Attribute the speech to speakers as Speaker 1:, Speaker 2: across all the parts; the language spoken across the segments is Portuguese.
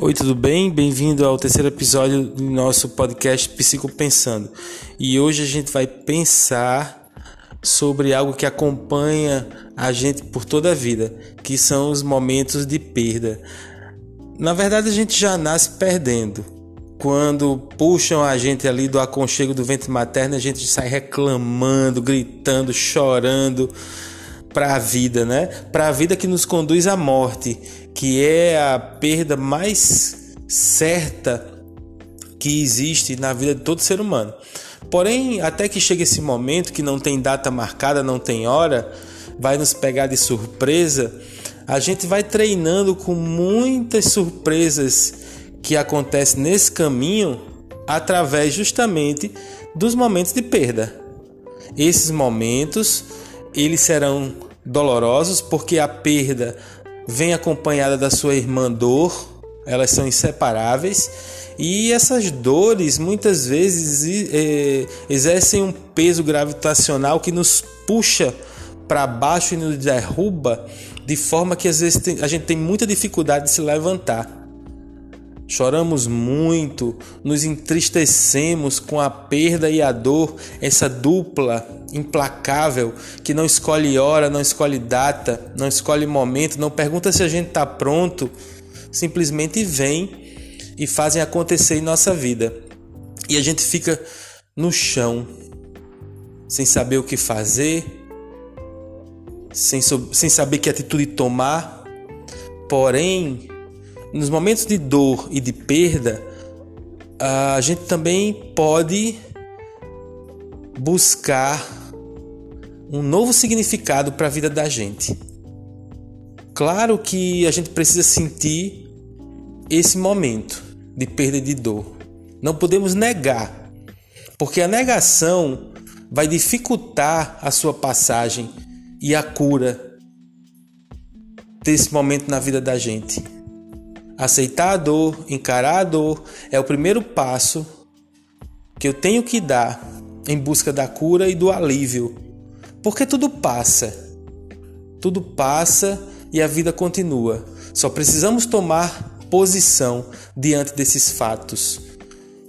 Speaker 1: Oi, tudo bem? Bem-vindo ao terceiro episódio do nosso podcast Psico Pensando. E hoje a gente vai pensar sobre algo que acompanha a gente por toda a vida, que são os momentos de perda. Na verdade, a gente já nasce perdendo. Quando puxam a gente ali do aconchego do ventre materno, a gente sai reclamando, gritando, chorando para a vida, né? Para a vida que nos conduz à morte, que é a perda mais certa que existe na vida de todo ser humano. Porém, até que chegue esse momento que não tem data marcada, não tem hora, vai nos pegar de surpresa, a gente vai treinando com muitas surpresas que acontecem nesse caminho através justamente dos momentos de perda. Esses momentos eles serão dolorosos porque a perda vem acompanhada da sua irmã dor, elas são inseparáveis e essas dores muitas vezes é, exercem um peso gravitacional que nos puxa para baixo e nos derruba de forma que às vezes a gente tem muita dificuldade de se levantar. Choramos muito, nos entristecemos com a perda e a dor, essa dupla implacável que não escolhe hora, não escolhe data, não escolhe momento, não pergunta se a gente está pronto, simplesmente vem e fazem acontecer em nossa vida. E a gente fica no chão, sem saber o que fazer, sem, sem saber que atitude tomar. Porém, nos momentos de dor e de perda, a gente também pode buscar um novo significado para a vida da gente. Claro que a gente precisa sentir esse momento de perda de dor. Não podemos negar, porque a negação vai dificultar a sua passagem e a cura desse momento na vida da gente. Aceitar a dor, encarar a dor é o primeiro passo que eu tenho que dar em busca da cura e do alívio. Porque tudo passa. Tudo passa e a vida continua. Só precisamos tomar posição diante desses fatos.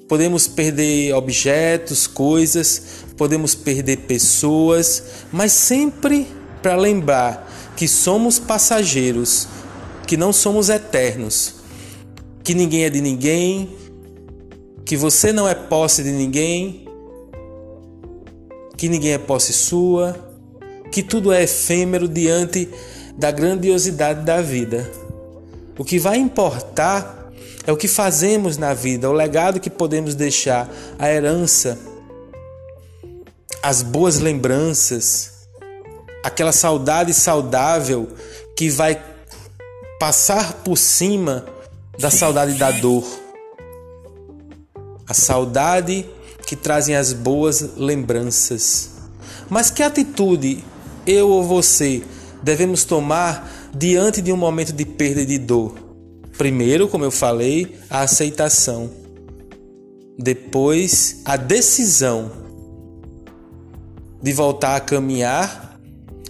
Speaker 1: Podemos perder objetos, coisas, podemos perder pessoas, mas sempre para lembrar que somos passageiros, que não somos eternos que ninguém é de ninguém, que você não é posse de ninguém, que ninguém é posse sua, que tudo é efêmero diante da grandiosidade da vida. O que vai importar é o que fazemos na vida, o legado que podemos deixar, a herança, as boas lembranças, aquela saudade saudável que vai passar por cima da saudade da dor. A saudade que trazem as boas lembranças. Mas que atitude eu ou você devemos tomar diante de um momento de perda e de dor? Primeiro, como eu falei, a aceitação. Depois, a decisão de voltar a caminhar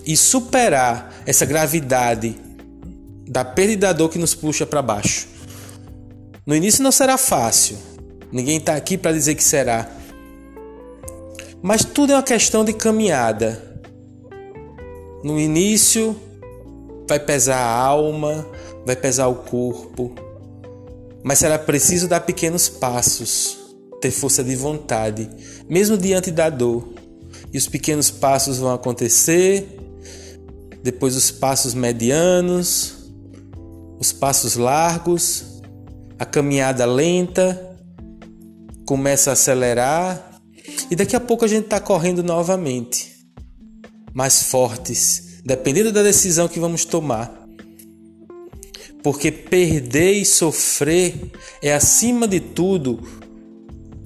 Speaker 1: e superar essa gravidade da perda e da dor que nos puxa para baixo. No início não será fácil. Ninguém está aqui para dizer que será. Mas tudo é uma questão de caminhada. No início vai pesar a alma, vai pesar o corpo, mas será preciso dar pequenos passos, ter força de vontade, mesmo diante da dor. E os pequenos passos vão acontecer, depois os passos medianos, os passos largos a caminhada lenta, começa a acelerar e daqui a pouco a gente está correndo novamente, mais fortes, dependendo da decisão que vamos tomar. Porque perder e sofrer é, acima de tudo,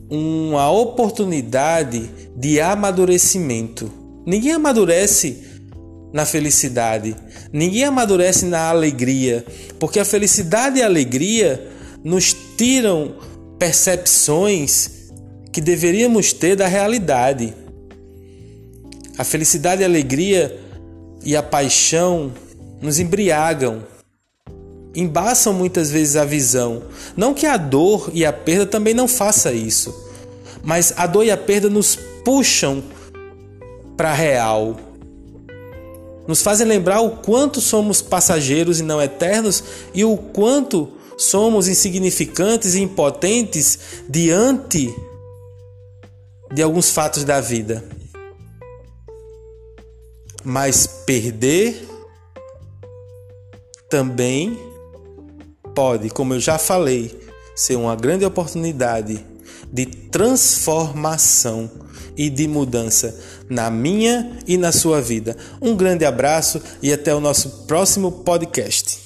Speaker 1: uma oportunidade de amadurecimento. Ninguém amadurece na felicidade, ninguém amadurece na alegria, porque a felicidade e a alegria nos tiram percepções que deveríamos ter da realidade. A felicidade, a alegria e a paixão nos embriagam, embaçam muitas vezes a visão. Não que a dor e a perda também não faça isso, mas a dor e a perda nos puxam para a real. Nos fazem lembrar o quanto somos passageiros e não eternos e o quanto somos insignificantes e impotentes diante de alguns fatos da vida. Mas perder também pode, como eu já falei, ser uma grande oportunidade de transformação e de mudança na minha e na sua vida. Um grande abraço e até o nosso próximo podcast.